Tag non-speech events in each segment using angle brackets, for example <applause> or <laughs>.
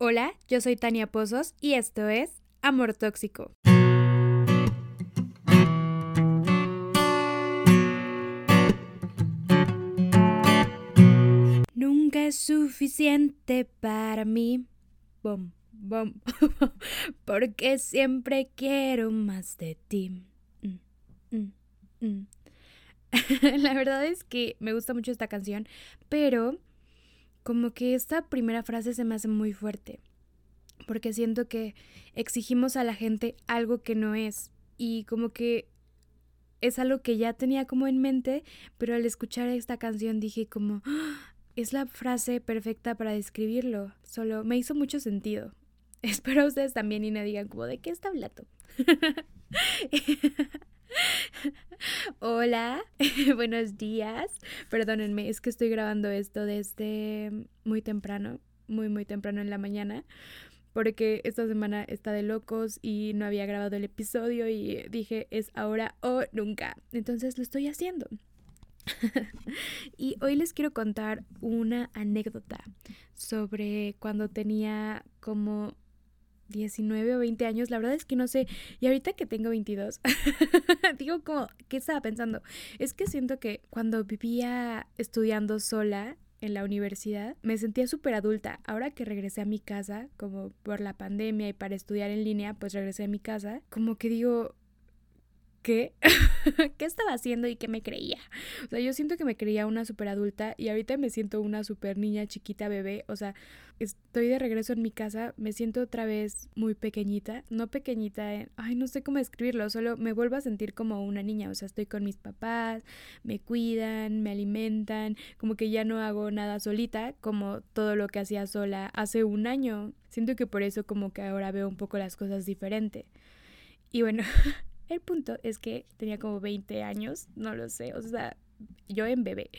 Hola, yo soy Tania Pozos y esto es Amor Tóxico. Nunca es suficiente para mí. Bom, bom. <laughs> Porque siempre quiero más de ti. Mm, mm, mm. <laughs> La verdad es que me gusta mucho esta canción, pero como que esta primera frase se me hace muy fuerte, porque siento que exigimos a la gente algo que no es y como que es algo que ya tenía como en mente, pero al escuchar esta canción dije como, ¡Ah! es la frase perfecta para describirlo, solo me hizo mucho sentido. <laughs> Espero ustedes también y no digan como, ¿de qué está hablando? <laughs> <laughs> Hola, <laughs> buenos días. Perdónenme, es que estoy grabando esto desde muy temprano, muy, muy temprano en la mañana, porque esta semana está de locos y no había grabado el episodio y dije es ahora o nunca. Entonces lo estoy haciendo. <laughs> y hoy les quiero contar una anécdota sobre cuando tenía como 19 o 20 años, la verdad es que no sé. Y ahorita que tengo 22, <laughs> digo como, ¿qué estaba pensando? Es que siento que cuando vivía estudiando sola en la universidad, me sentía súper adulta. Ahora que regresé a mi casa, como por la pandemia y para estudiar en línea, pues regresé a mi casa, como que digo, ¿qué? <laughs> ¿Qué estaba haciendo y qué me creía? O sea, yo siento que me creía una súper adulta y ahorita me siento una súper niña chiquita bebé. O sea, estoy de regreso en mi casa, me siento otra vez muy pequeñita. No pequeñita, ay, no sé cómo escribirlo, solo me vuelvo a sentir como una niña. O sea, estoy con mis papás, me cuidan, me alimentan, como que ya no hago nada solita, como todo lo que hacía sola hace un año. Siento que por eso como que ahora veo un poco las cosas diferente. Y bueno, <laughs> El punto es que tenía como 20 años, no lo sé, o sea, yo en bebé.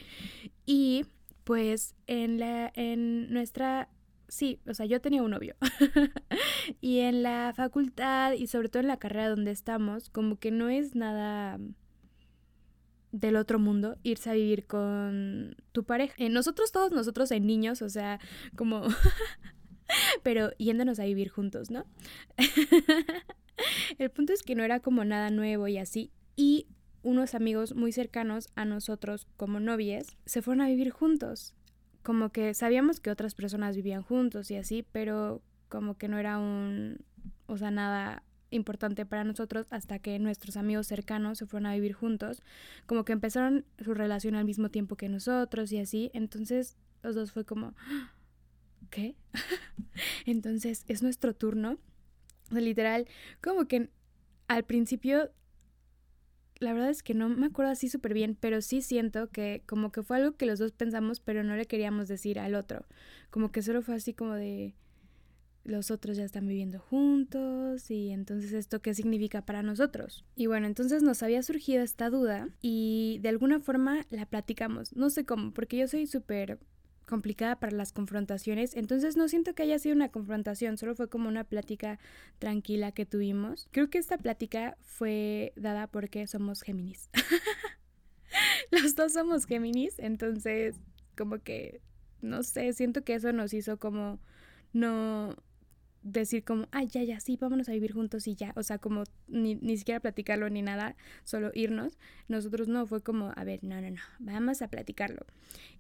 Y pues en la en nuestra sí, o sea, yo tenía un novio. <laughs> y en la facultad y sobre todo en la carrera donde estamos, como que no es nada del otro mundo irse a vivir con tu pareja. Eh, nosotros todos nosotros en niños, o sea, como <laughs> pero yéndonos a vivir juntos, ¿no? <laughs> <laughs> El punto es que no era como nada nuevo y así. Y unos amigos muy cercanos a nosotros como novies se fueron a vivir juntos. Como que sabíamos que otras personas vivían juntos y así, pero como que no era un, o sea, nada importante para nosotros hasta que nuestros amigos cercanos se fueron a vivir juntos, como que empezaron su relación al mismo tiempo que nosotros y así, entonces los dos fue como, <gasps> ¿qué? <laughs> entonces es nuestro turno literal, como que al principio, la verdad es que no me acuerdo así súper bien, pero sí siento que como que fue algo que los dos pensamos, pero no le queríamos decir al otro. Como que solo fue así como de los otros ya están viviendo juntos y entonces esto qué significa para nosotros. Y bueno, entonces nos había surgido esta duda y de alguna forma la platicamos. No sé cómo, porque yo soy súper complicada para las confrontaciones, entonces no siento que haya sido una confrontación, solo fue como una plática tranquila que tuvimos. Creo que esta plática fue dada porque somos Géminis. <laughs> Los dos somos Géminis, entonces como que, no sé, siento que eso nos hizo como no decir como, ay, ya, ya, sí, vámonos a vivir juntos y ya, o sea, como ni, ni siquiera platicarlo ni nada, solo irnos. Nosotros no, fue como, a ver, no, no, no, vamos a platicarlo.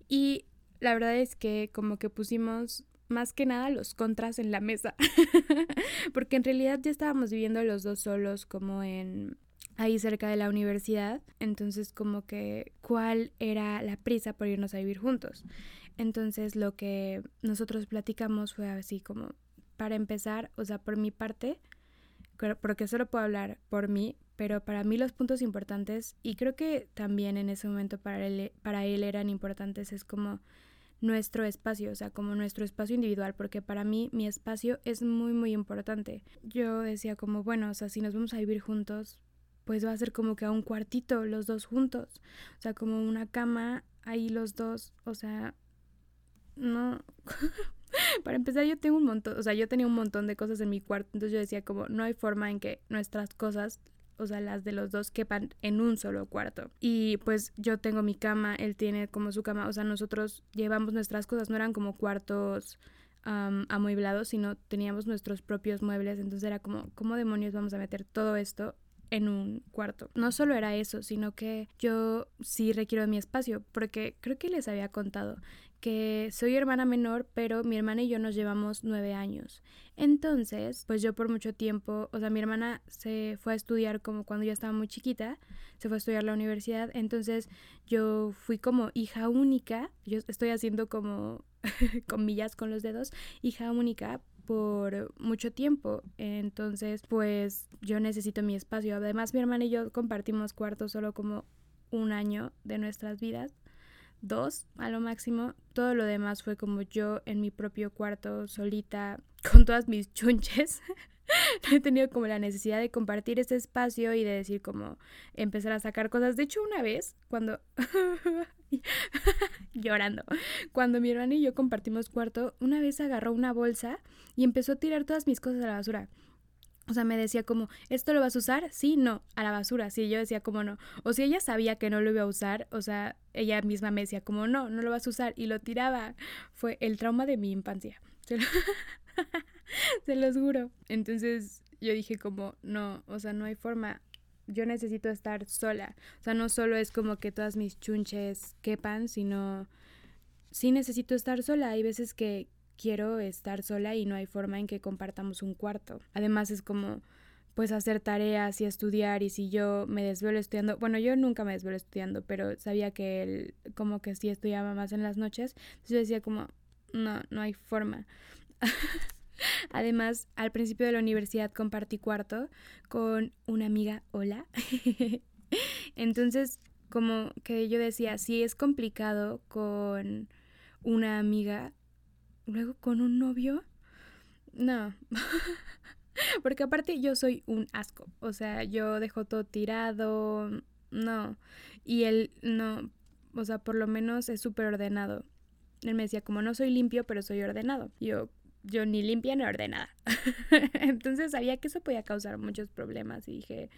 Y la verdad es que como que pusimos más que nada los contras en la mesa, <laughs> porque en realidad ya estábamos viviendo los dos solos como en ahí cerca de la universidad, entonces como que cuál era la prisa por irnos a vivir juntos. Entonces lo que nosotros platicamos fue así como, para empezar, o sea, por mi parte, porque solo puedo hablar por mí, pero para mí los puntos importantes, y creo que también en ese momento para él, para él eran importantes, es como nuestro espacio, o sea, como nuestro espacio individual, porque para mí mi espacio es muy, muy importante. Yo decía como, bueno, o sea, si nos vamos a vivir juntos, pues va a ser como que a un cuartito, los dos juntos, o sea, como una cama, ahí los dos, o sea, no... <laughs> Para empezar, yo tengo un montón, o sea, yo tenía un montón de cosas en mi cuarto, entonces yo decía como, no hay forma en que nuestras cosas o sea, las de los dos quepan en un solo cuarto. Y pues yo tengo mi cama, él tiene como su cama, o sea, nosotros llevamos nuestras cosas, no eran como cuartos amueblado, sino teníamos nuestros propios muebles. Entonces era como, ¿cómo demonios vamos a meter todo esto en un cuarto. No solo era eso, sino que yo sí requiero de mi espacio, porque creo que les había contado que soy hermana menor, pero mi hermana y yo nos llevamos nueve años. Entonces, pues yo por mucho tiempo, o sea, mi hermana se fue a estudiar como cuando yo estaba muy chiquita, se fue a estudiar la universidad, entonces yo fui como hija única, yo estoy haciendo como <laughs> comillas con los dedos, hija única por mucho tiempo. Entonces, pues yo necesito mi espacio. Además, mi hermana y yo compartimos cuartos solo como un año de nuestras vidas dos a lo máximo. Todo lo demás fue como yo en mi propio cuarto, solita, <laughs> con todas mis chunches. <laughs> he tenido como la necesidad de compartir este espacio y de decir como empezar a sacar cosas. De hecho, una vez, cuando... <laughs> llorando. Cuando mi hermana y yo compartimos cuarto, una vez agarró una bolsa y empezó a tirar todas mis cosas a la basura. O sea, me decía como, ¿esto lo vas a usar? Sí, no, a la basura. Sí, yo decía como no. O si ella sabía que no lo iba a usar, o sea, ella misma me decía como no, no lo vas a usar y lo tiraba. Fue el trauma de mi infancia. <laughs> Se, lo... Se los juro. Entonces yo dije como, no, o sea, no hay forma. Yo necesito estar sola. O sea, no solo es como que todas mis chunches quepan, sino sí necesito estar sola. Hay veces que, quiero estar sola y no hay forma en que compartamos un cuarto. Además es como pues hacer tareas y estudiar y si yo me desvelo estudiando, bueno, yo nunca me desvelo estudiando, pero sabía que él como que sí estudiaba más en las noches, entonces yo decía como, no, no hay forma. <laughs> Además, al principio de la universidad compartí cuarto con una amiga, hola. <laughs> Entonces, como que yo decía, si es complicado con una amiga, luego con un novio, no. <laughs> Porque aparte yo soy un asco, o sea, yo dejo todo tirado, no. Y él no, o sea, por lo menos es súper ordenado. Él me decía, como no soy limpio, pero soy ordenado. Yo, yo ni limpia ni ordenada. <laughs> Entonces sabía que eso podía causar muchos problemas y dije,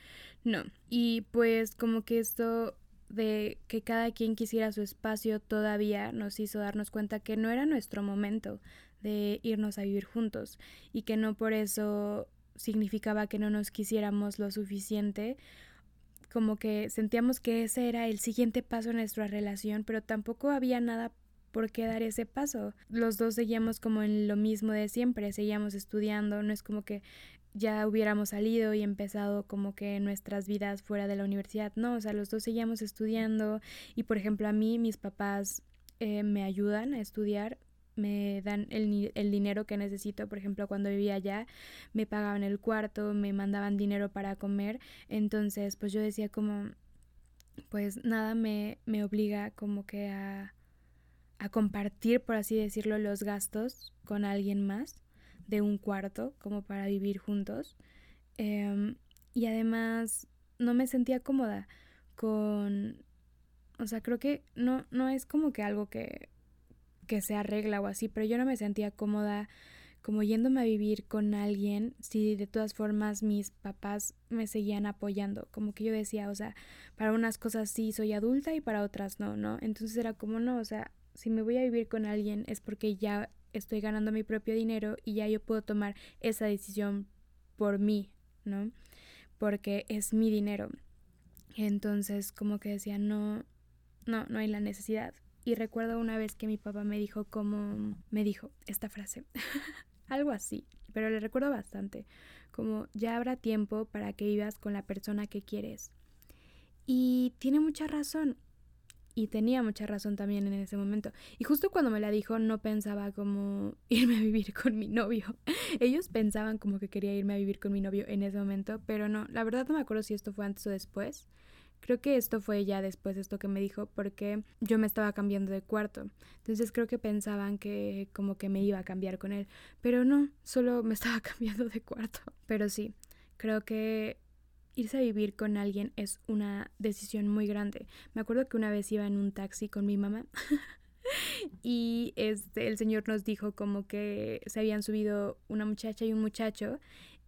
no. Y pues como que esto de que cada quien quisiera su espacio todavía nos hizo darnos cuenta que no era nuestro momento de irnos a vivir juntos y que no por eso significaba que no nos quisiéramos lo suficiente como que sentíamos que ese era el siguiente paso en nuestra relación, pero tampoco había nada por qué dar ese paso. Los dos seguíamos como en lo mismo de siempre, seguíamos estudiando, no es como que ya hubiéramos salido y empezado como que nuestras vidas fuera de la universidad. No, o sea, los dos seguíamos estudiando y por ejemplo a mí mis papás eh, me ayudan a estudiar, me dan el, el, dinero que necesito, por ejemplo, cuando vivía allá, me pagaban el cuarto, me mandaban dinero para comer, entonces pues yo decía como, pues nada me, me obliga como que a, a compartir, por así decirlo, los gastos con alguien más de un cuarto como para vivir juntos. Em, y además no me sentía cómoda con... O sea, creo que no, no es como que algo que, que se arregla o así, pero yo no me sentía cómoda como yéndome a vivir con alguien si de todas formas mis papás me seguían apoyando, como que yo decía, o sea, para unas cosas sí soy adulta y para otras no, ¿no? Entonces era como no, o sea, si me voy a vivir con alguien es porque ya estoy ganando mi propio dinero y ya yo puedo tomar esa decisión por mí, ¿no? Porque es mi dinero. Entonces, como que decía, no, no, no hay la necesidad. Y recuerdo una vez que mi papá me dijo como, me dijo esta frase, <laughs> algo así, pero le recuerdo bastante, como ya habrá tiempo para que vivas con la persona que quieres. Y tiene mucha razón, y tenía mucha razón también en ese momento. Y justo cuando me la dijo no pensaba como <laughs> irme a vivir con mi novio. <laughs> Ellos pensaban como que quería irme a vivir con mi novio en ese momento, pero no, la verdad no me acuerdo si esto fue antes o después. Creo que esto fue ya después esto que me dijo porque yo me estaba cambiando de cuarto. Entonces creo que pensaban que como que me iba a cambiar con él, pero no, solo me estaba <laughs> cambiando de cuarto. Pero sí, creo que irse a vivir con alguien es una decisión muy grande. Me acuerdo que una vez iba en un taxi con mi mamá <laughs> y este el señor nos dijo como que se habían subido una muchacha y un muchacho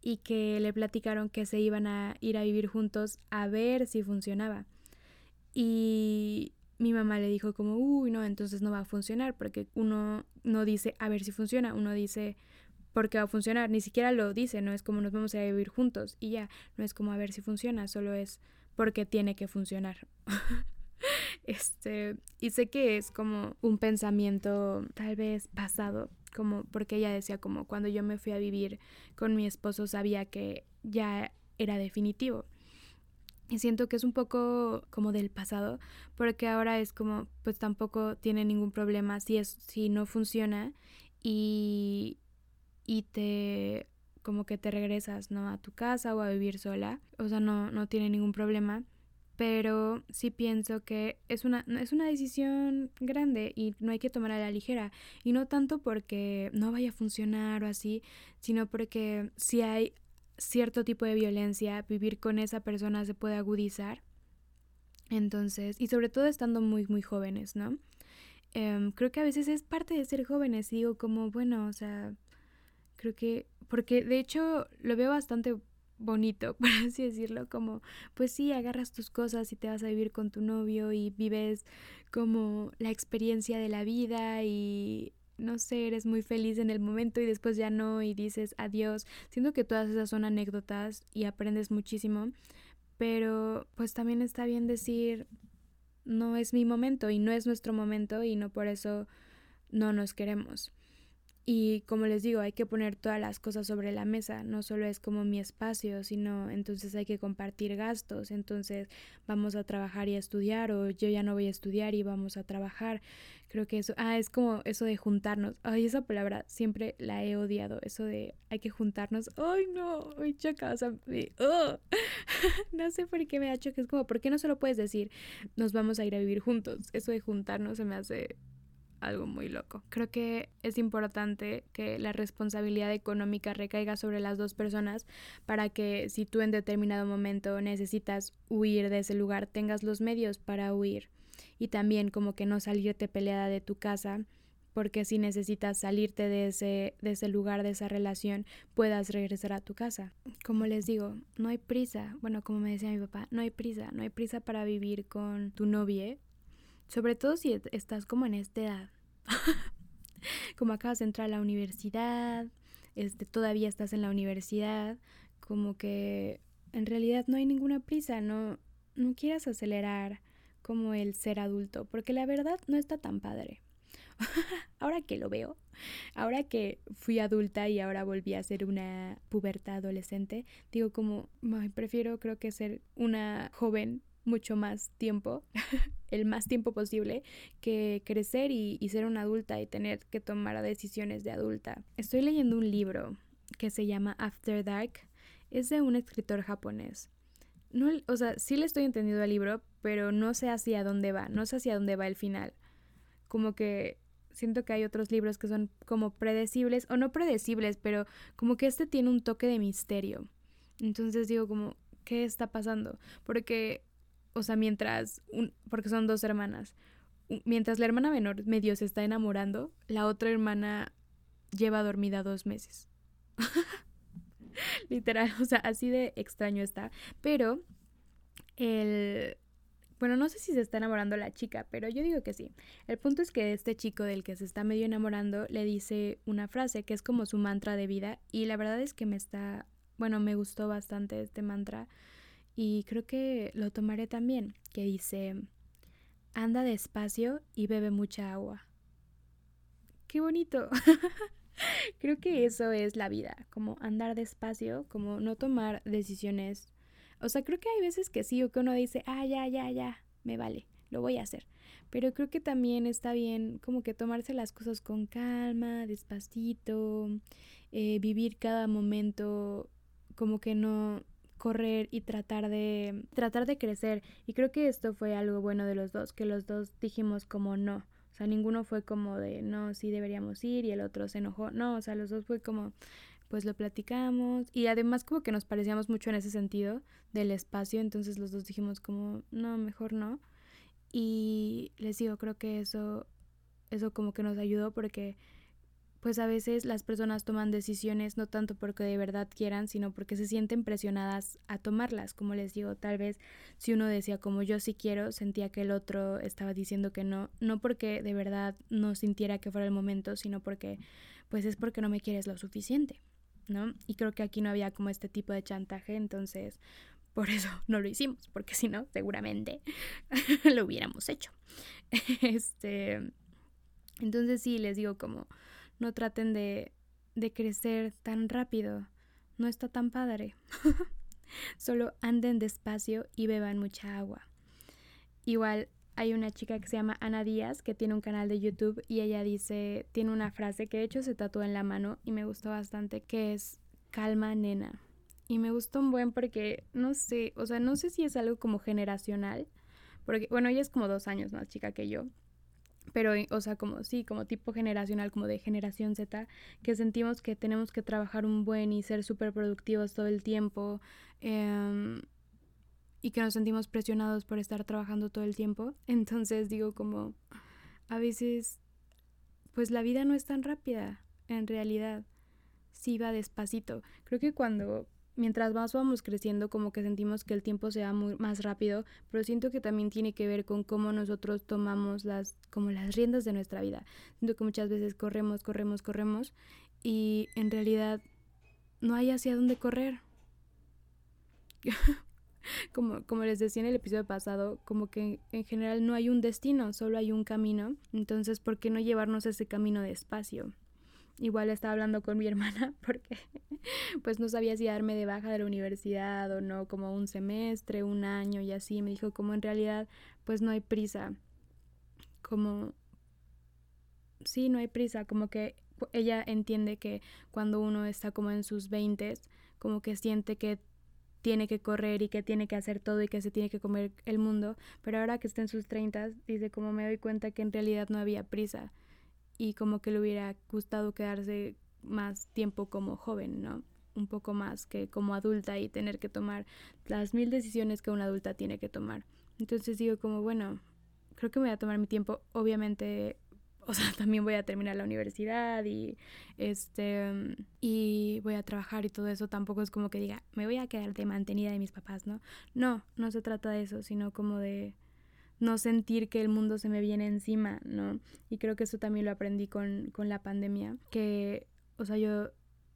y que le platicaron que se iban a ir a vivir juntos a ver si funcionaba. Y mi mamá le dijo como, uy, no, entonces no va a funcionar, porque uno no dice a ver si funciona, uno dice porque va a funcionar, ni siquiera lo dice, no es como nos vamos a vivir juntos y ya, no es como a ver si funciona, solo es porque tiene que funcionar. <laughs> este, y sé que es como un pensamiento tal vez pasado, como porque ella decía como cuando yo me fui a vivir con mi esposo sabía que ya era definitivo. Y siento que es un poco como del pasado, porque ahora es como, pues tampoco tiene ningún problema si, es, si no funciona y, y te como que te regresas, ¿no? A tu casa o a vivir sola. O sea, no, no tiene ningún problema. Pero sí pienso que es una, es una decisión grande y no hay que tomar a la ligera. Y no tanto porque no vaya a funcionar o así, sino porque si hay cierto tipo de violencia, vivir con esa persona se puede agudizar. Entonces, y sobre todo estando muy, muy jóvenes, ¿no? Em, creo que a veces es parte de ser jóvenes, digo como, bueno, o sea, creo que, porque de hecho lo veo bastante bonito, <laughs> por así decirlo, como, pues sí, agarras tus cosas y te vas a vivir con tu novio y vives como la experiencia de la vida y no sé, eres muy feliz en el momento y después ya no y dices adiós. Siento que todas esas son anécdotas y aprendes muchísimo, pero pues también está bien decir no es mi momento y no es nuestro momento y no por eso no nos queremos. Y como les digo, hay que poner todas las cosas sobre la mesa, no solo es como mi espacio, sino entonces hay que compartir gastos, entonces vamos a trabajar y a estudiar o yo ya no voy a estudiar y vamos a trabajar. Creo que eso, ah, es como eso de juntarnos. Ay, esa palabra siempre la he odiado, eso de hay que juntarnos. Ay, no, ay, choca, <laughs> no sé por qué me da choque, es como, ¿por qué no se lo puedes decir? Nos vamos a ir a vivir juntos. Eso de juntarnos se me hace algo muy loco. Creo que es importante que la responsabilidad económica recaiga sobre las dos personas para que si tú en determinado momento necesitas huir de ese lugar, tengas los medios para huir. Y también como que no salirte peleada de tu casa, porque si necesitas salirte de ese, de ese lugar, de esa relación, puedas regresar a tu casa. Como les digo, no hay prisa. Bueno, como me decía mi papá, no hay prisa. No hay prisa para vivir con tu novia sobre todo si estás como en esta edad. <laughs> como acabas de entrar a la universidad, este, todavía estás en la universidad, como que en realidad no hay ninguna prisa, no, no quieras acelerar como el ser adulto, porque la verdad no está tan padre. <laughs> ahora que lo veo, ahora que fui adulta y ahora volví a ser una puberta adolescente, digo como, prefiero creo que ser una joven mucho más tiempo, <laughs> el más tiempo posible, que crecer y, ser una adulta y tener que tomar decisiones de adulta. Estoy leyendo un libro que se llama After Dark. Es de un escritor japonés. No, o sea, sí le estoy entendiendo al libro, pero no sé hacia dónde va, no sé hacia dónde va el final. Como que siento que hay otros libros que son como predecibles, o no predecibles, pero como que este tiene un toque de misterio. Entonces digo como, ¿qué está pasando? Porque o sea, mientras, un, porque son dos hermanas, mientras la hermana menor medio se está enamorando, la otra hermana lleva dormida dos meses. <laughs> Literal, o sea, así de extraño está. Pero el... Bueno, no sé si se está enamorando la chica, pero yo digo que sí. El punto es que este chico del que se está medio enamorando le dice una frase que es como su mantra de vida y la verdad es que me está, bueno, me gustó bastante este mantra y creo que lo tomaré también, que dice, anda despacio y bebe mucha agua. Qué bonito. <laughs> creo que eso es la vida, como andar despacio, como no tomar decisiones. O sea, creo que hay veces que sí, o que uno dice, ah, ya, ya, ya, me vale, lo voy a hacer. Pero creo que también está bien como que tomarse las cosas con calma, despacito, eh, vivir cada momento como que no, correr y tratar de tratar de crecer. Y creo que esto fue algo bueno de los dos que los dos dijimos como no. O sea ninguno fue como de no sí deberíamos ir y el otro se enojó. No o sea los dos fue como pues lo platicamos. Y además como que nos parecíamos mucho en ese sentido del espacio entonces los dos dijimos como no mejor no y les digo creo que eso eso como que nos ayudó porque pues a veces las personas toman decisiones no tanto porque de verdad quieran, sino porque se sienten presionadas a tomarlas. Como les digo, tal vez si uno decía como yo sí quiero, sentía que el otro estaba diciendo que no, no porque de verdad no sintiera que fuera el momento, sino porque pues es porque no me quieres lo suficiente, ¿no? Y creo que aquí no había como este tipo de chantaje, entonces por eso <laughs> no lo hicimos, porque si no, seguramente <laughs> lo hubiéramos hecho. <laughs> Este, entonces sí, les digo como, no traten de, de crecer tan rápido, no está tan padre. <laughs> Solo anden despacio y beban mucha agua. Igual hay una chica que se llama Ana Díaz que tiene un canal de YouTube y ella dice, tiene una frase que de hecho se tatúa en la mano y me gustó bastante, que es calma nena. Y me gustó un buen porque, no sé, o sea, no sé si es algo como generacional, porque, bueno, ella es como dos años más chica que yo, pero, o sea, como sí, como tipo generacional, como de generación Z, que sentimos que tenemos que trabajar un buen y ser súper productivos todo el tiempo, em, y que nos sentimos presionados por estar trabajando todo el tiempo. <laughs> Entonces digo como, a veces, pues la vida no es tan rápida, en realidad, sí va despacito. Creo que cuando mientras más vamos creciendo como que sentimos que el tiempo se va muy más rápido, pero siento que también tiene que ver con cómo nosotros tomamos las como las riendas de nuestra vida. Siento que muchas veces corremos, corremos, corremos y en realidad no hay hacia dónde correr. <laughs> como, como les decía en el episodio pasado, como que en general no hay un destino, solo hay un camino. Entonces, ¿por qué no llevarnos ese camino despacio? Igual estaba hablando con mi <laughs> hermana porque pues no sabía si darme de baja de la universidad o no, como un semestre, un año y así. Me dijo como en realidad pues no hay prisa. Como sí, no hay prisa, como que ella entiende que cuando uno está como en sus veintes, como que siente que tiene que correr y que tiene que hacer todo y que se tiene que comer el mundo, pero ahora que está en sus treintas, dice como me doy cuenta que en realidad no había prisa y como que le hubiera gustado quedarse más tiempo como joven, ¿no? Un poco más que como adulta y tener que tomar las mil decisiones que una adulta tiene que tomar. Entonces digo como, bueno, creo que me voy a tomar mi tiempo. Obviamente, <laughs> o sea, también voy a terminar la universidad y este y voy a trabajar y todo eso. Tampoco es como que diga, me voy a quedar de mantenida de mis papás, ¿no? No, no se trata de eso, sino como de no sentir que el mundo se me viene encima, ¿no? Y creo que eso también lo aprendí con, con la pandemia, que, o sea, yo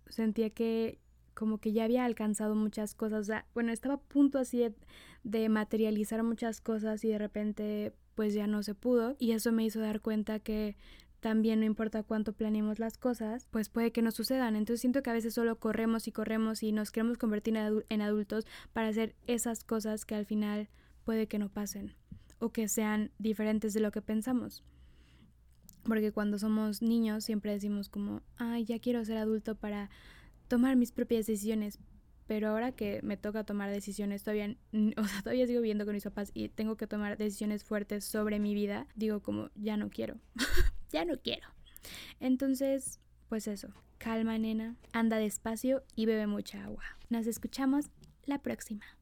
sentía que como que ya había alcanzado muchas cosas, o sea, bueno, estaba a punto así de, de, materializar muchas cosas y de repente pues ya no se pudo y eso me hizo dar cuenta que también no importa cuánto planeemos las cosas, pues puede que no sucedan. Entonces siento que a veces solo corremos y corremos y nos queremos convertir en adultos para hacer esas cosas que al final puede que no pasen o que sean diferentes de lo que pensamos. Porque cuando somos niños siempre decimos como, ay, ya quiero ser adulto para tomar mis propias decisiones. Pero ahora que me toca tomar decisiones, todavía, <laughs> o sea, todavía sigo viviendo con mis papás y tengo que tomar decisiones fuertes sobre mi vida, digo como, ya no quiero, <laughs> ya no quiero. Entonces, pues eso, calma nena, anda despacio y bebe mucha agua. Nos escuchamos la próxima.